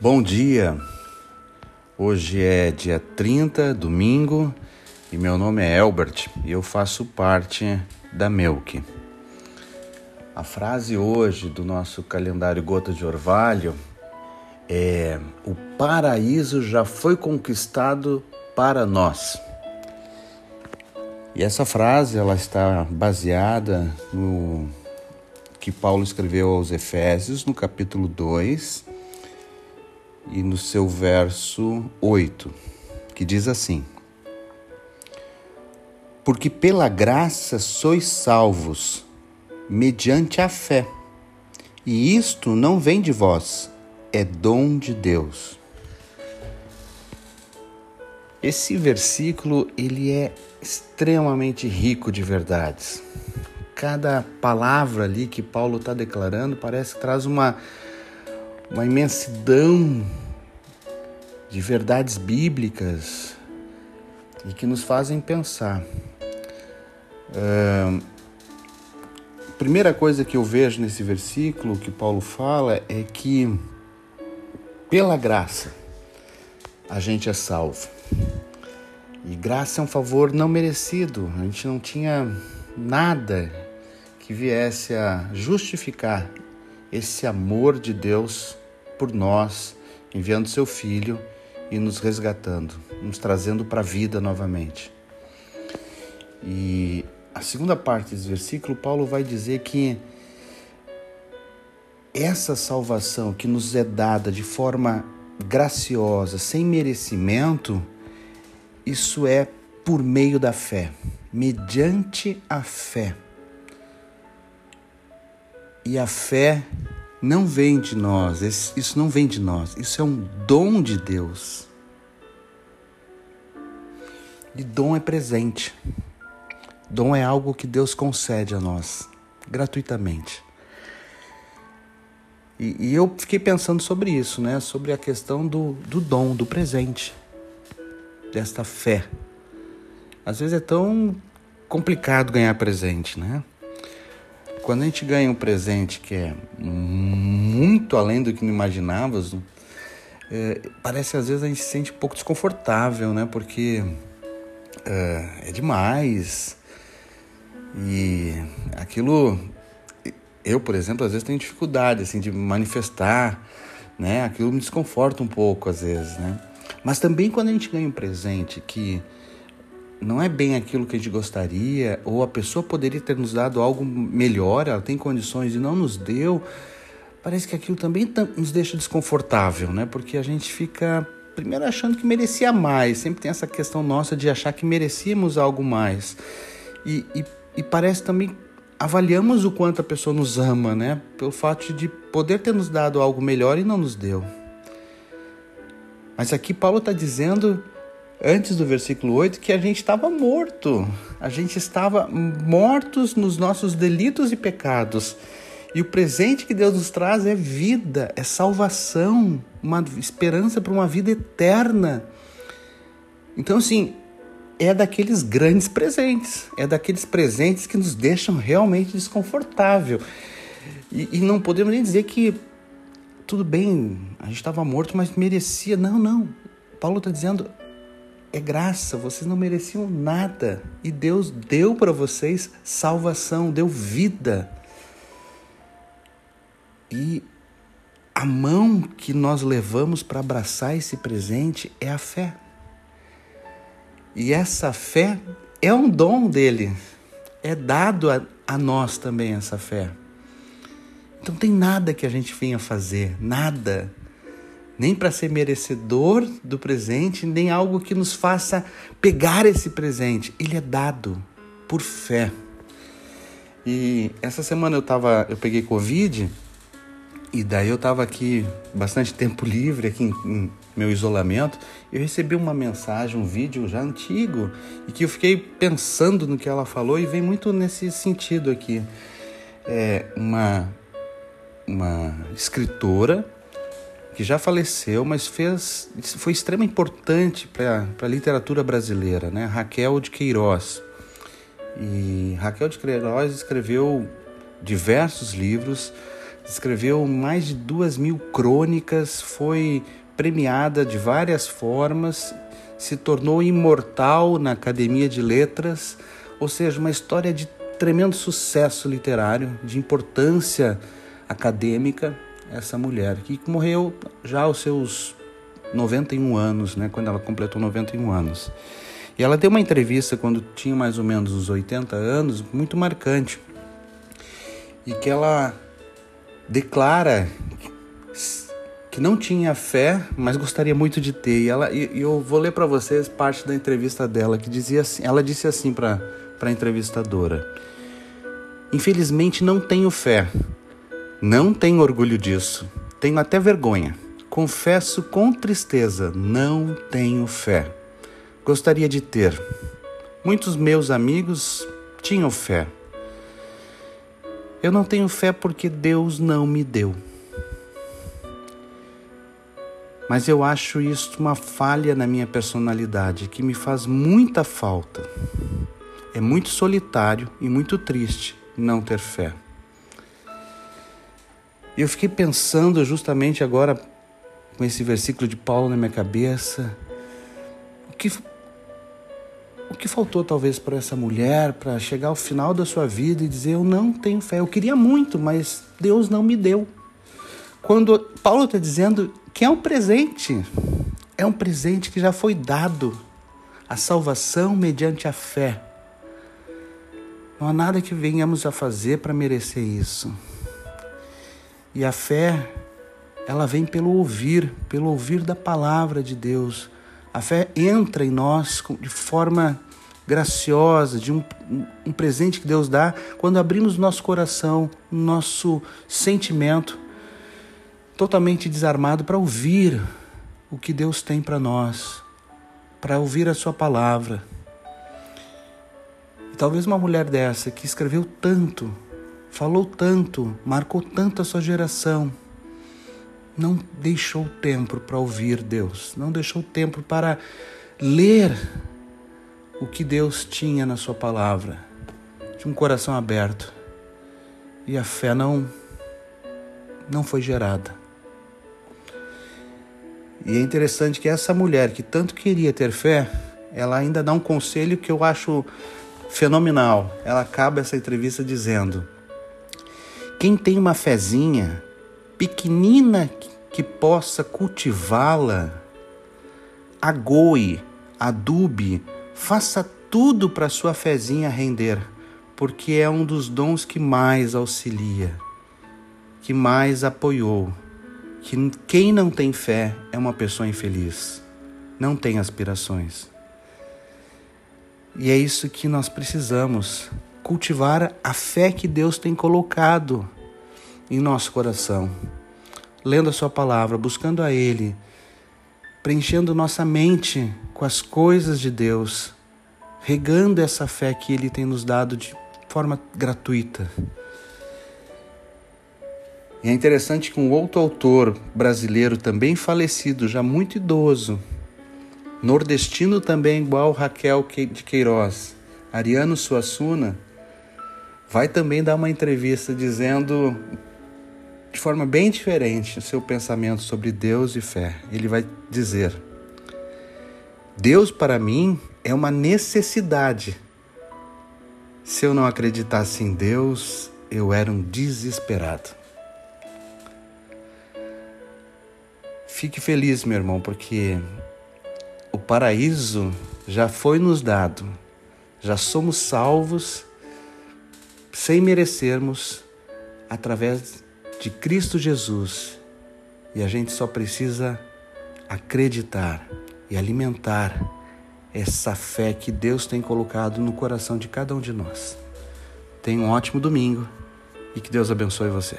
Bom dia! Hoje é dia 30, domingo, e meu nome é Elbert e eu faço parte da Melk. A frase hoje do nosso calendário Gota de Orvalho é: O paraíso já foi conquistado para nós. E essa frase ela está baseada no que Paulo escreveu aos Efésios, no capítulo 2 e no seu verso 8, que diz assim: Porque pela graça sois salvos, mediante a fé. E isto não vem de vós, é dom de Deus. Esse versículo ele é extremamente rico de verdades. Cada palavra ali que Paulo está declarando parece que traz uma, uma imensidão de verdades bíblicas e que nos fazem pensar. Uh, primeira coisa que eu vejo nesse versículo que Paulo fala é que pela graça a gente é salvo. E graça é um favor não merecido. A gente não tinha nada que viesse a justificar esse amor de Deus por nós, enviando seu filho e nos resgatando, nos trazendo para a vida novamente. E a segunda parte desse versículo, Paulo vai dizer que essa salvação que nos é dada de forma graciosa, sem merecimento, isso é por meio da fé, mediante a fé. E a fé não vem de nós, isso não vem de nós, isso é um dom de Deus. E dom é presente. Dom é algo que Deus concede a nós, gratuitamente. E, e, eu fiquei pensando sobre isso, né? Sobre a questão do, do dom, do presente, desta fé. Às vezes é tão complicado ganhar presente, né? Quando a gente ganha um presente que é muito além do que imaginávamos, é, parece às vezes a gente se sente um pouco desconfortável, né? Porque é, é demais. E aquilo, eu, por exemplo, às vezes tenho dificuldade assim de manifestar, né? Aquilo me desconforta um pouco às vezes, né? Mas também quando a gente ganha um presente que não é bem aquilo que a gente gostaria, ou a pessoa poderia ter nos dado algo melhor, ela tem condições e não nos deu, parece que aquilo também nos deixa desconfortável, né? Porque a gente fica primeiro achando que merecia mais, sempre tem essa questão nossa de achar que merecíamos algo mais. E, e, e parece também avaliamos o quanto a pessoa nos ama, né? Pelo fato de poder ter nos dado algo melhor e não nos deu. Mas aqui Paulo está dizendo antes do versículo 8 que a gente estava morto. A gente estava mortos nos nossos delitos e pecados. E o presente que Deus nos traz é vida, é salvação, uma esperança para uma vida eterna. Então, assim, é daqueles grandes presentes, é daqueles presentes que nos deixam realmente desconfortável. E, e não podemos nem dizer que tudo bem, a gente estava morto, mas merecia. Não, não. Paulo está dizendo é graça, vocês não mereciam nada e Deus deu para vocês salvação, deu vida. E a mão que nós levamos para abraçar esse presente é a fé. E essa fé é um dom dele, é dado a, a nós também essa fé. Então tem nada que a gente venha fazer, nada nem para ser merecedor do presente, nem algo que nos faça pegar esse presente. Ele é dado por fé. E essa semana eu tava, eu peguei Covid e daí eu tava aqui bastante tempo livre aqui em, em meu isolamento. Eu recebi uma mensagem, um vídeo já antigo e que eu fiquei pensando no que ela falou e vem muito nesse sentido aqui. É uma uma escritora que já faleceu, mas fez, foi extremamente importante para a literatura brasileira, né? Raquel de Queiroz. E Raquel de Queiroz escreveu diversos livros, escreveu mais de duas mil crônicas, foi premiada de várias formas, se tornou imortal na Academia de Letras, ou seja, uma história de tremendo sucesso literário, de importância acadêmica, essa mulher, que morreu já aos seus 91 anos, né, quando ela completou 91 anos. E ela deu uma entrevista quando tinha mais ou menos uns 80 anos, muito marcante, e que ela declara que não tinha fé, mas gostaria muito de ter. E, ela, e, eu vou ler para vocês parte da entrevista dela, que dizia assim, ela disse assim para a entrevistadora: Infelizmente não tenho fé, não tenho orgulho disso, tenho até vergonha. Confesso com tristeza, não tenho fé. Gostaria de ter. Muitos meus amigos tinham fé. Eu não tenho fé porque Deus não me deu. Mas eu acho isso uma falha na minha personalidade que me faz muita falta. É muito solitário e muito triste não ter fé. Eu fiquei pensando justamente agora com esse versículo de Paulo na minha cabeça, o que o que faltou talvez para essa mulher para chegar ao final da sua vida e dizer eu não tenho fé, eu queria muito, mas Deus não me deu. Quando Paulo está dizendo que é um presente, é um presente que já foi dado, a salvação mediante a fé. Não há nada que venhamos a fazer para merecer isso. E a fé, ela vem pelo ouvir, pelo ouvir da palavra de Deus. A fé entra em nós de forma graciosa, de um, um presente que Deus dá quando abrimos nosso coração, nosso sentimento totalmente desarmado para ouvir o que Deus tem para nós, para ouvir a Sua palavra. E talvez uma mulher dessa que escreveu tanto falou tanto, marcou tanto a sua geração, não deixou tempo para ouvir Deus, não deixou tempo para ler o que Deus tinha na sua palavra, de um coração aberto. E a fé não não foi gerada. E é interessante que essa mulher que tanto queria ter fé, ela ainda dá um conselho que eu acho fenomenal. Ela acaba essa entrevista dizendo: quem tem uma fezinha pequenina que possa cultivá-la, agoe, adube, faça tudo para sua fezinha render, porque é um dos dons que mais auxilia, que mais apoiou. Que quem não tem fé é uma pessoa infeliz, não tem aspirações. E é isso que nós precisamos cultivar a fé que Deus tem colocado em nosso coração, lendo a Sua palavra, buscando a Ele, preenchendo nossa mente com as coisas de Deus, regando essa fé que Ele tem nos dado de forma gratuita. E é interessante que um outro autor brasileiro, também falecido, já muito idoso, nordestino também, igual Raquel de Queiroz, Ariano Suassuna, vai também dar uma entrevista dizendo de forma bem diferente o seu pensamento sobre Deus e fé. Ele vai dizer: Deus para mim é uma necessidade. Se eu não acreditasse em Deus, eu era um desesperado. Fique feliz, meu irmão, porque o paraíso já foi nos dado, já somos salvos sem merecermos, através de Cristo Jesus. E a gente só precisa acreditar e alimentar essa fé que Deus tem colocado no coração de cada um de nós. Tenha um ótimo domingo e que Deus abençoe você.